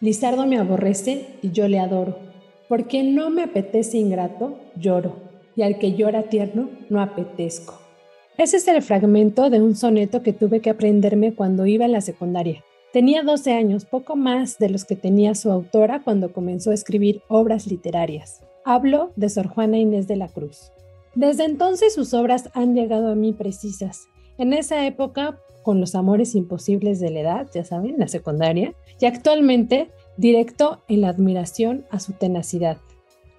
Lizardo me aborrece y yo le adoro. Porque no me apetece ingrato, lloro, y al que llora tierno, no apetezco. Ese es el fragmento de un soneto que tuve que aprenderme cuando iba a la secundaria. Tenía 12 años, poco más de los que tenía su autora cuando comenzó a escribir obras literarias. Hablo de Sor Juana Inés de la Cruz. Desde entonces sus obras han llegado a mí precisas. En esa época con los amores imposibles de la edad, ya saben, la secundaria, y actualmente directo en la admiración a su tenacidad.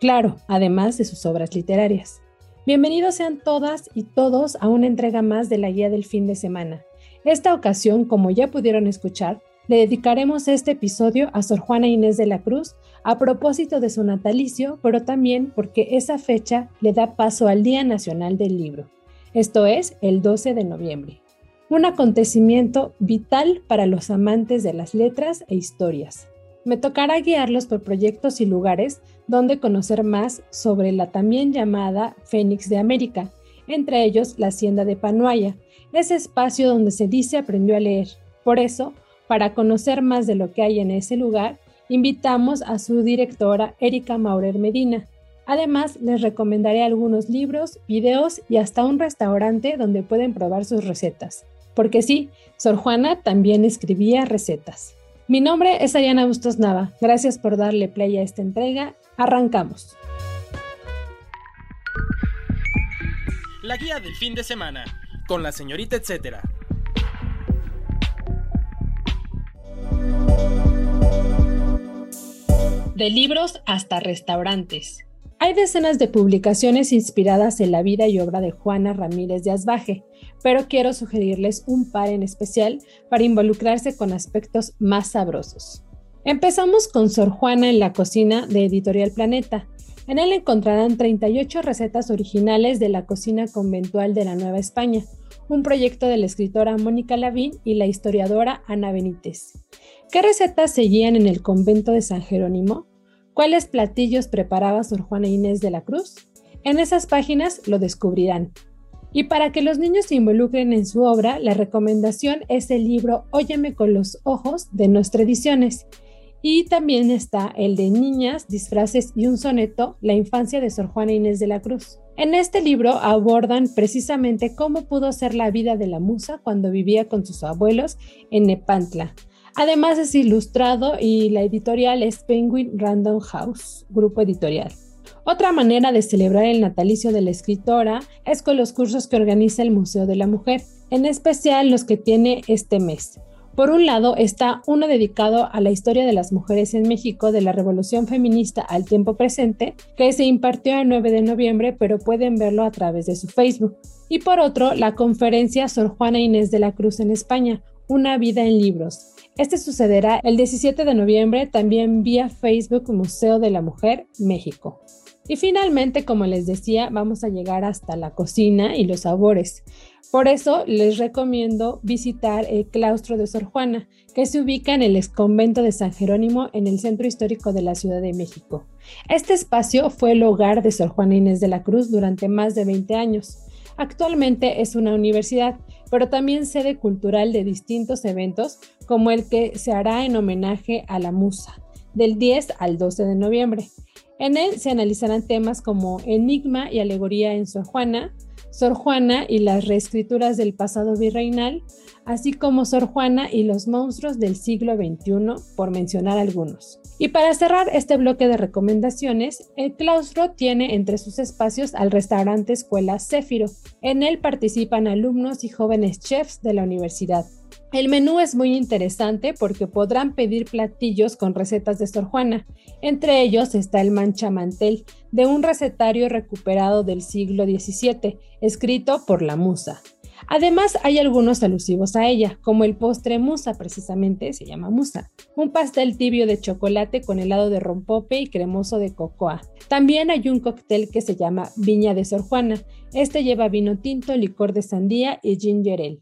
Claro, además de sus obras literarias. Bienvenidos sean todas y todos a una entrega más de la guía del fin de semana. Esta ocasión, como ya pudieron escuchar, le dedicaremos este episodio a Sor Juana Inés de la Cruz a propósito de su natalicio, pero también porque esa fecha le da paso al Día Nacional del Libro. Esto es el 12 de noviembre un acontecimiento vital para los amantes de las letras e historias. Me tocará guiarlos por proyectos y lugares donde conocer más sobre la también llamada Fénix de América, entre ellos la Hacienda de Panuaya, ese espacio donde se dice aprendió a leer. Por eso, para conocer más de lo que hay en ese lugar, invitamos a su directora Erika Maurer Medina. Además, les recomendaré algunos libros, videos y hasta un restaurante donde pueden probar sus recetas porque sí, Sor Juana también escribía recetas. Mi nombre es Ariana Bustos Nava. Gracias por darle play a esta entrega. Arrancamos. La guía del fin de semana, con la señorita etcétera. De libros hasta restaurantes. Hay decenas de publicaciones inspiradas en la vida y obra de Juana Ramírez de Asbaje, pero quiero sugerirles un par en especial para involucrarse con aspectos más sabrosos. Empezamos con Sor Juana en la cocina de Editorial Planeta. En él encontrarán 38 recetas originales de la cocina conventual de la Nueva España, un proyecto de la escritora Mónica Lavín y la historiadora Ana Benítez. ¿Qué recetas seguían en el convento de San Jerónimo? ¿Cuáles platillos preparaba Sor Juana Inés de la Cruz? En esas páginas lo descubrirán. Y para que los niños se involucren en su obra, la recomendación es el libro Óyeme con los ojos de nuestras ediciones. Y también está el de Niñas, disfraces y un soneto, La infancia de Sor Juana Inés de la Cruz. En este libro abordan precisamente cómo pudo ser la vida de la musa cuando vivía con sus abuelos en Nepantla, Además es ilustrado y la editorial es Penguin Random House, grupo editorial. Otra manera de celebrar el natalicio de la escritora es con los cursos que organiza el Museo de la Mujer, en especial los que tiene este mes. Por un lado está uno dedicado a la historia de las mujeres en México de la Revolución Feminista al tiempo presente, que se impartió el 9 de noviembre, pero pueden verlo a través de su Facebook. Y por otro, la conferencia Sor Juana Inés de la Cruz en España, Una vida en libros, este sucederá el 17 de noviembre también vía Facebook Museo de la Mujer México. Y finalmente, como les decía, vamos a llegar hasta la cocina y los sabores. Por eso les recomiendo visitar el claustro de Sor Juana, que se ubica en el exconvento de San Jerónimo en el centro histórico de la Ciudad de México. Este espacio fue el hogar de Sor Juana Inés de la Cruz durante más de 20 años. Actualmente es una universidad, pero también sede cultural de distintos eventos, como el que se hará en homenaje a la musa, del 10 al 12 de noviembre. En él se analizarán temas como enigma y alegoría en Sor Juana, Sor Juana y las reescrituras del pasado virreinal, así como Sor Juana y los monstruos del siglo XXI, por mencionar algunos. Y para cerrar este bloque de recomendaciones, el claustro tiene entre sus espacios al restaurante Escuela Céfiro. En él participan alumnos y jóvenes chefs de la universidad. El menú es muy interesante porque podrán pedir platillos con recetas de Sor Juana. Entre ellos está el manchamantel, de un recetario recuperado del siglo XVII, escrito por la musa. Además, hay algunos alusivos a ella, como el postre musa, precisamente se llama musa, un pastel tibio de chocolate con helado de rompope y cremoso de cocoa. También hay un cóctel que se llama Viña de Sor Juana. Este lleva vino tinto, licor de sandía y ginger.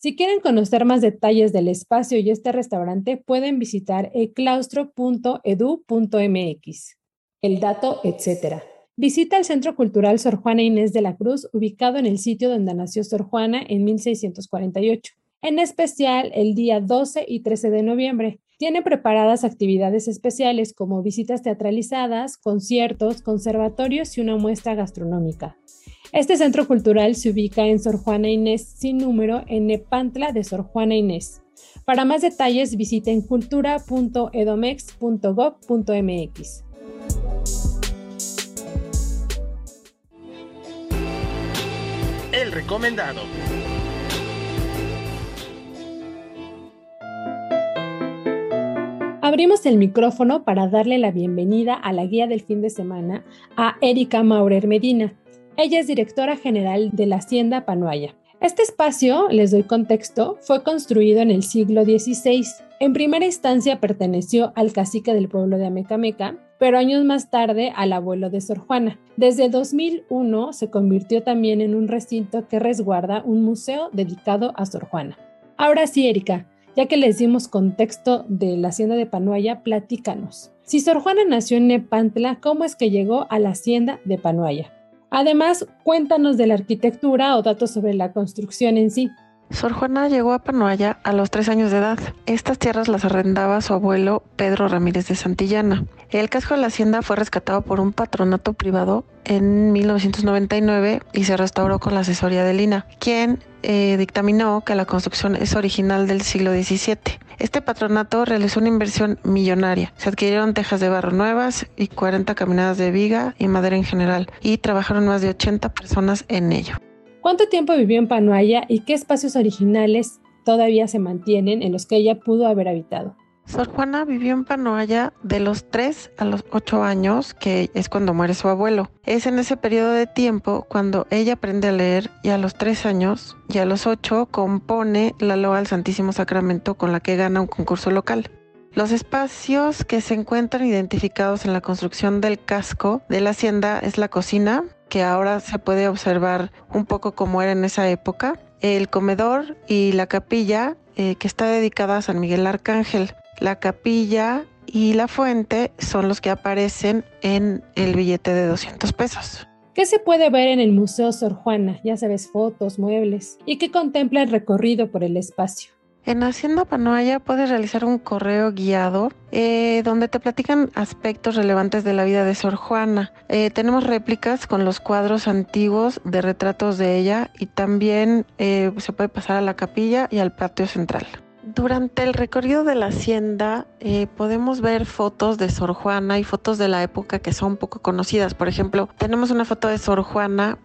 Si quieren conocer más detalles del espacio y este restaurante, pueden visitar eclaustro.edu.mx. El dato, etc. Visita el Centro Cultural Sor Juana Inés de la Cruz, ubicado en el sitio donde nació Sor Juana en 1648. En especial el día 12 y 13 de noviembre. Tiene preparadas actividades especiales como visitas teatralizadas, conciertos, conservatorios y una muestra gastronómica. Este centro cultural se ubica en Sor Juana Inés sin número en Nepantla de Sor Juana Inés. Para más detalles visiten cultura.edomex.gov.mx. El recomendado. Abrimos el micrófono para darle la bienvenida a la guía del fin de semana a Erika Maurer Medina. Ella es directora general de la Hacienda Panuaya. Este espacio, les doy contexto, fue construido en el siglo XVI. En primera instancia perteneció al cacique del pueblo de Amecameca, pero años más tarde al abuelo de Sor Juana. Desde 2001 se convirtió también en un recinto que resguarda un museo dedicado a Sor Juana. Ahora sí, Erika, ya que les dimos contexto de la hacienda de Panuaya, platícanos. Si Sor Juana nació en Nepantla, ¿cómo es que llegó a la hacienda de Panuaya? Además, cuéntanos de la arquitectura o datos sobre la construcción en sí. Sor Juana llegó a Panoaya a los tres años de edad. Estas tierras las arrendaba su abuelo Pedro Ramírez de Santillana. El casco de la hacienda fue rescatado por un patronato privado en 1999 y se restauró con la asesoría de Lina, quien eh, dictaminó que la construcción es original del siglo XVII. Este patronato realizó una inversión millonaria. Se adquirieron tejas de barro nuevas y 40 caminadas de viga y madera en general, y trabajaron más de 80 personas en ello. ¿Cuánto tiempo vivió en Panuaya y qué espacios originales todavía se mantienen en los que ella pudo haber habitado? Sor Juana vivió en Panoaya de los 3 a los 8 años, que es cuando muere su abuelo. Es en ese periodo de tiempo cuando ella aprende a leer y a los 3 años y a los 8 compone la loa al Santísimo Sacramento con la que gana un concurso local. Los espacios que se encuentran identificados en la construcción del casco de la hacienda es la cocina, que ahora se puede observar un poco como era en esa época, el comedor y la capilla eh, que está dedicada a San Miguel Arcángel. La capilla y la fuente son los que aparecen en el billete de 200 pesos. ¿Qué se puede ver en el Museo Sor Juana? Ya sabes, fotos, muebles. ¿Y qué contempla el recorrido por el espacio? En Hacienda Panoaya puedes realizar un correo guiado eh, donde te platican aspectos relevantes de la vida de Sor Juana. Eh, tenemos réplicas con los cuadros antiguos de retratos de ella y también eh, se puede pasar a la capilla y al patio central. Durante el recorrido de la hacienda podemos ver fotos de Sor Juana y fotos de la época que son poco conocidas. Por ejemplo, tenemos una foto de Sor Juana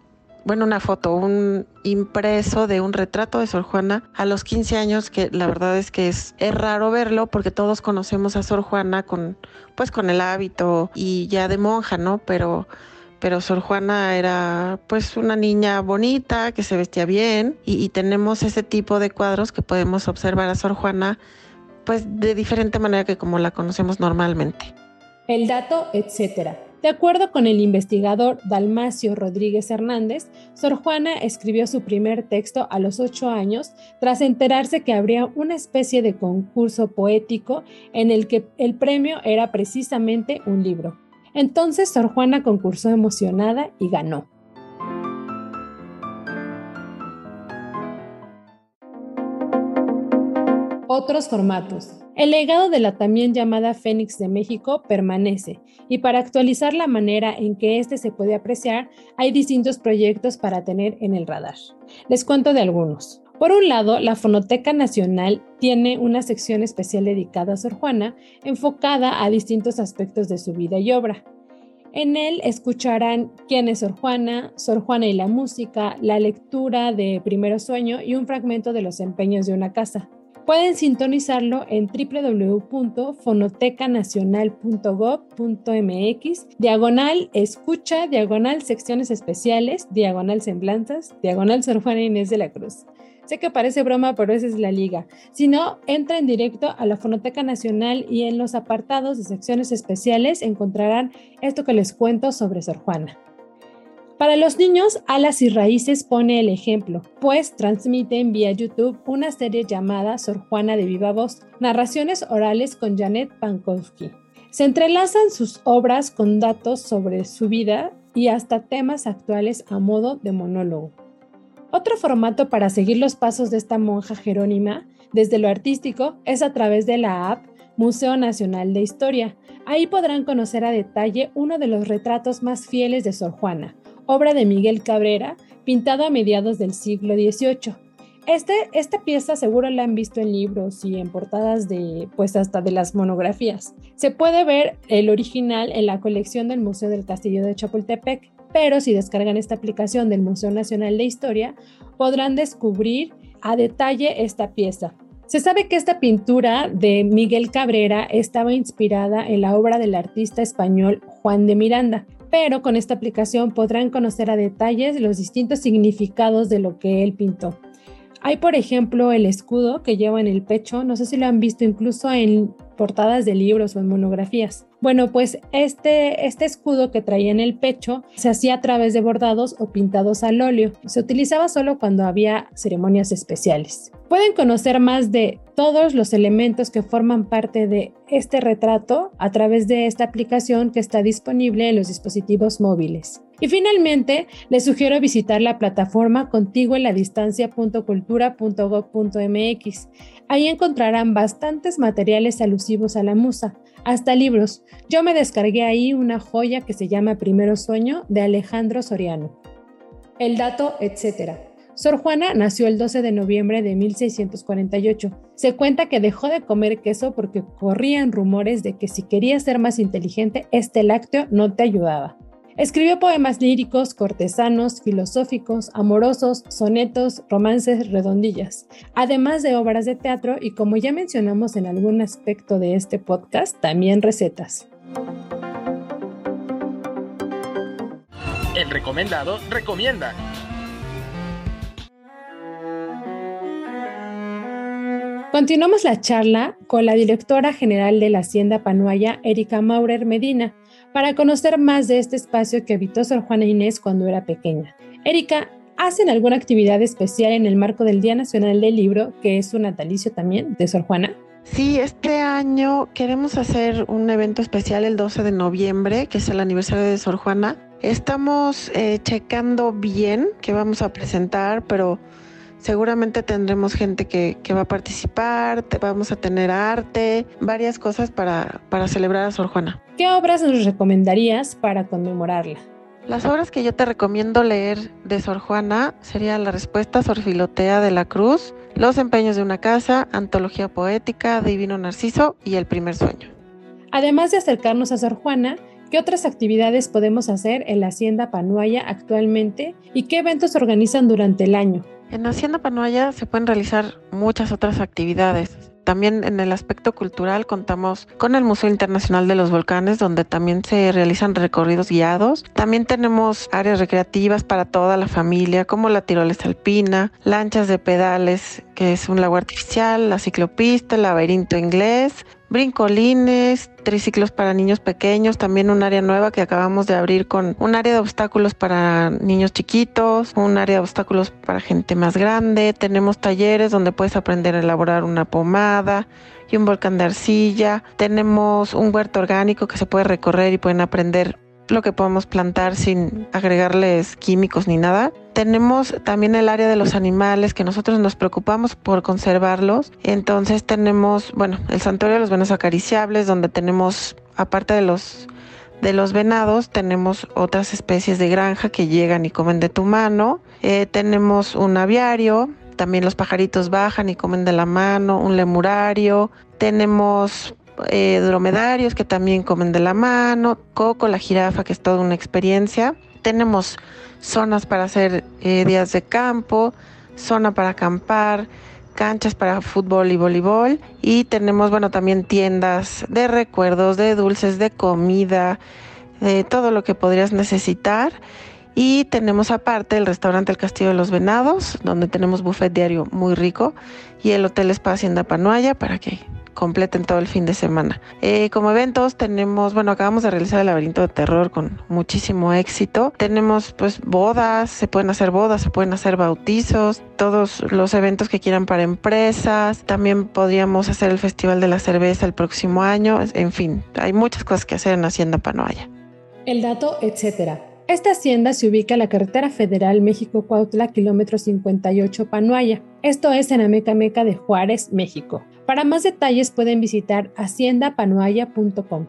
bueno, una foto, un impreso de un retrato de Sor Juana a los 15 años, que la verdad es que es, raro verlo porque todos conocemos a Sor Juana con, pues con el hábito y ya de monja, ¿no? Pero, pero Sor Juana era pues una niña bonita, que se vestía bien y, y tenemos ese tipo de cuadros que podemos observar a Sor Juana pues de diferente manera que como la conocemos normalmente. El dato, etcétera. De acuerdo con el investigador Dalmacio Rodríguez Hernández, Sor Juana escribió su primer texto a los ocho años tras enterarse que habría una especie de concurso poético en el que el premio era precisamente un libro. Entonces Sor Juana concursó emocionada y ganó. Otros formatos. El legado de la también llamada Fénix de México permanece y para actualizar la manera en que éste se puede apreciar, hay distintos proyectos para tener en el radar. Les cuento de algunos. Por un lado, la Fonoteca Nacional tiene una sección especial dedicada a Sor Juana, enfocada a distintos aspectos de su vida y obra. En él escucharán quién es Sor Juana, Sor Juana y la música, la lectura de Primero Sueño y un fragmento de los empeños de una casa. Pueden sintonizarlo en www.fonotecanacional.gov.mx, diagonal escucha, diagonal secciones especiales, diagonal semblanzas, diagonal Sor Juana Inés de la Cruz. Sé que parece broma, pero esa es la liga. Si no, entra en directo a la Fonoteca Nacional y en los apartados de secciones especiales encontrarán esto que les cuento sobre Sor Juana. Para los niños, Alas y Raíces pone el ejemplo, pues transmiten vía YouTube una serie llamada Sor Juana de Viva Voz, narraciones orales con Janet Pankowski. Se entrelazan sus obras con datos sobre su vida y hasta temas actuales a modo de monólogo. Otro formato para seguir los pasos de esta monja jerónima desde lo artístico es a través de la app Museo Nacional de Historia. Ahí podrán conocer a detalle uno de los retratos más fieles de Sor Juana, obra de Miguel Cabrera, pintado a mediados del siglo XVIII. Este, esta pieza seguro la han visto en libros y en portadas de, pues hasta de las monografías. Se puede ver el original en la colección del Museo del Castillo de Chapultepec, pero si descargan esta aplicación del Museo Nacional de Historia, podrán descubrir a detalle esta pieza. Se sabe que esta pintura de Miguel Cabrera estaba inspirada en la obra del artista español Juan de Miranda, pero con esta aplicación podrán conocer a detalles los distintos significados de lo que él pintó. Hay, por ejemplo, el escudo que lleva en el pecho, no sé si lo han visto incluso en portadas de libros o en monografías. Bueno, pues este, este escudo que traía en el pecho se hacía a través de bordados o pintados al óleo. Se utilizaba solo cuando había ceremonias especiales. Pueden conocer más de todos los elementos que forman parte de este retrato a través de esta aplicación que está disponible en los dispositivos móviles. Y finalmente, les sugiero visitar la plataforma contigo en la distancia.cultura.gov.mx. Ahí encontrarán bastantes materiales alusivos a la musa, hasta libros. Yo me descargué ahí una joya que se llama Primero Sueño de Alejandro Soriano. El dato, etc. Sor Juana nació el 12 de noviembre de 1648. Se cuenta que dejó de comer queso porque corrían rumores de que si querías ser más inteligente, este lácteo no te ayudaba. Escribió poemas líricos, cortesanos, filosóficos, amorosos, sonetos, romances, redondillas, además de obras de teatro y como ya mencionamos en algún aspecto de este podcast, también recetas. El recomendado recomienda. Continuamos la charla con la directora general de la Hacienda Panuaya, Erika Maurer Medina, para conocer más de este espacio que habitó Sor Juana Inés cuando era pequeña. Erika, ¿hacen alguna actividad especial en el marco del Día Nacional del Libro, que es un natalicio también de Sor Juana? Sí, este año queremos hacer un evento especial el 12 de noviembre, que es el aniversario de Sor Juana. Estamos eh, checando bien qué vamos a presentar, pero Seguramente tendremos gente que, va a participar, vamos a tener arte, varias cosas para, para celebrar a Sor Juana. ¿Qué obras nos recomendarías para conmemorarla? Las obras que yo te recomiendo leer de Sor Juana sería La Respuesta Sor Filotea de la Cruz, Los Empeños de una Casa, Antología Poética, Divino Narciso y El Primer Sueño. Además de acercarnos a Sor Juana, ¿qué otras actividades podemos hacer en la Hacienda Panuaya actualmente y qué eventos organizan durante el año? En Hacienda Panoaya se pueden realizar muchas otras actividades. También en el aspecto cultural contamos con el Museo Internacional de los Volcanes, donde también se realizan recorridos guiados. También tenemos áreas recreativas para toda la familia, como la tirolesa alpina, lanchas de pedales, que es un lago artificial, la ciclopista, el laberinto inglés, brincolines, triciclos para niños pequeños, también un área nueva que acabamos de abrir con un área de obstáculos para niños chiquitos, un área de obstáculos para gente más grande, tenemos talleres donde puedes aprender a elaborar una pomada y un volcán de arcilla, tenemos un huerto orgánico que se puede recorrer y pueden aprender lo que podemos plantar sin agregarles químicos ni nada. Tenemos también el área de los animales que nosotros nos preocupamos por conservarlos. Entonces tenemos, bueno, el santuario de los venados acariciables donde tenemos, aparte de los de los venados tenemos otras especies de granja que llegan y comen de tu mano. Eh, tenemos un aviario, también los pajaritos bajan y comen de la mano, un lemurario. Tenemos eh, dromedarios que también comen de la mano, Coco, la jirafa, que es toda una experiencia. Tenemos zonas para hacer eh, días de campo, zona para acampar, canchas para fútbol y voleibol y tenemos, bueno, también tiendas de recuerdos, de dulces, de comida, de todo lo que podrías necesitar. Y tenemos aparte el restaurante El Castillo de los Venados, donde tenemos buffet diario muy rico, y el Hotel Spa Hacienda Panuaya para que completen todo el fin de semana. Eh, como eventos tenemos, bueno, acabamos de realizar el laberinto de terror con muchísimo éxito. Tenemos pues bodas, se pueden hacer bodas, se pueden hacer bautizos, todos los eventos que quieran para empresas. También podríamos hacer el Festival de la Cerveza el próximo año. En fin, hay muchas cosas que hacer en Hacienda Panoaya. El dato, etcétera. Esta hacienda se ubica en la carretera federal México-Cuautla, kilómetro 58 Panuaya. Esto es en Amecameca de Juárez, México. Para más detalles pueden visitar haciendapanuaya.com.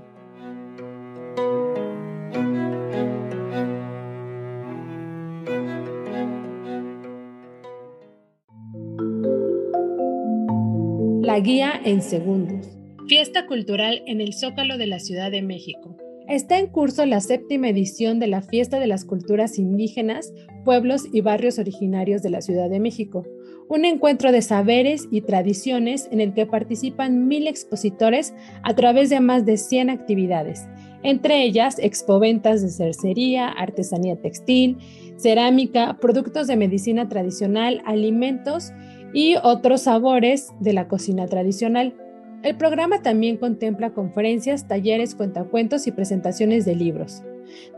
La guía en segundos. Fiesta cultural en el Zócalo de la Ciudad de México. Está en curso la séptima edición de la Fiesta de las Culturas Indígenas, Pueblos y Barrios Originarios de la Ciudad de México, un encuentro de saberes y tradiciones en el que participan mil expositores a través de más de 100 actividades, entre ellas expoventas de cercería, artesanía textil, cerámica, productos de medicina tradicional, alimentos y otros sabores de la cocina tradicional. El programa también contempla conferencias, talleres, cuentacuentos y presentaciones de libros.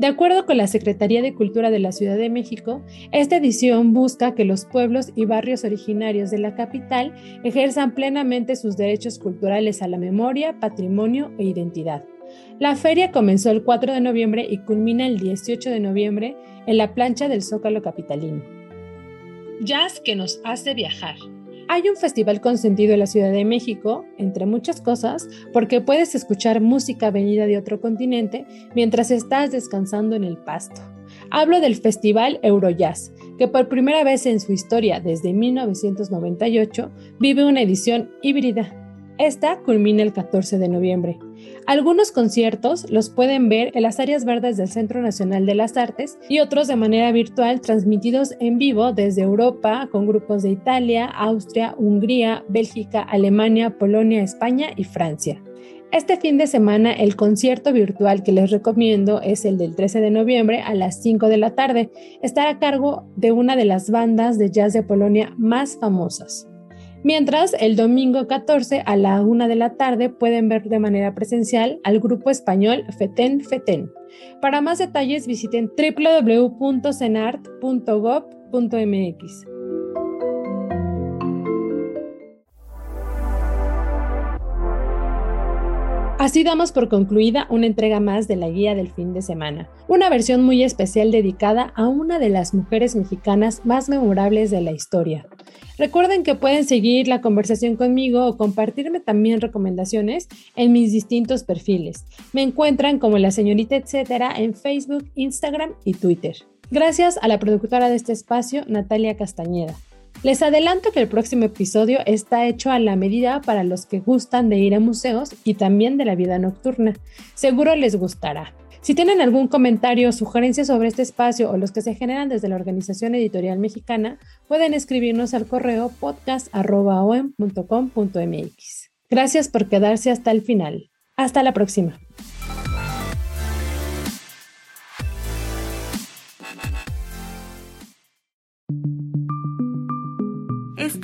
De acuerdo con la Secretaría de Cultura de la Ciudad de México, esta edición busca que los pueblos y barrios originarios de la capital ejerzan plenamente sus derechos culturales a la memoria, patrimonio e identidad. La feria comenzó el 4 de noviembre y culmina el 18 de noviembre en la plancha del Zócalo Capitalino. Jazz que nos hace viajar. Hay un festival consentido en la Ciudad de México, entre muchas cosas, porque puedes escuchar música venida de otro continente mientras estás descansando en el pasto. Hablo del Festival Eurojazz, que por primera vez en su historia desde 1998 vive una edición híbrida. Esta culmina el 14 de noviembre. Algunos conciertos los pueden ver en las áreas verdes del Centro Nacional de las Artes y otros de manera virtual transmitidos en vivo desde Europa con grupos de Italia, Austria, Hungría, Bélgica, Alemania, Polonia, España y Francia. Este fin de semana el concierto virtual que les recomiendo es el del 13 de noviembre a las 5 de la tarde. Estará a cargo de una de las bandas de jazz de Polonia más famosas. Mientras, el domingo 14 a la 1 de la tarde pueden ver de manera presencial al grupo español Feten Feten. Para más detalles visiten www.cenart.gov.mx. Así damos por concluida una entrega más de la guía del fin de semana, una versión muy especial dedicada a una de las mujeres mexicanas más memorables de la historia. Recuerden que pueden seguir la conversación conmigo o compartirme también recomendaciones en mis distintos perfiles. Me encuentran como la señorita etcétera en Facebook, Instagram y Twitter. Gracias a la productora de este espacio, Natalia Castañeda. Les adelanto que el próximo episodio está hecho a la medida para los que gustan de ir a museos y también de la vida nocturna. Seguro les gustará. Si tienen algún comentario o sugerencia sobre este espacio o los que se generan desde la Organización Editorial Mexicana, pueden escribirnos al correo podcast.com.mx. Gracias por quedarse hasta el final. Hasta la próxima.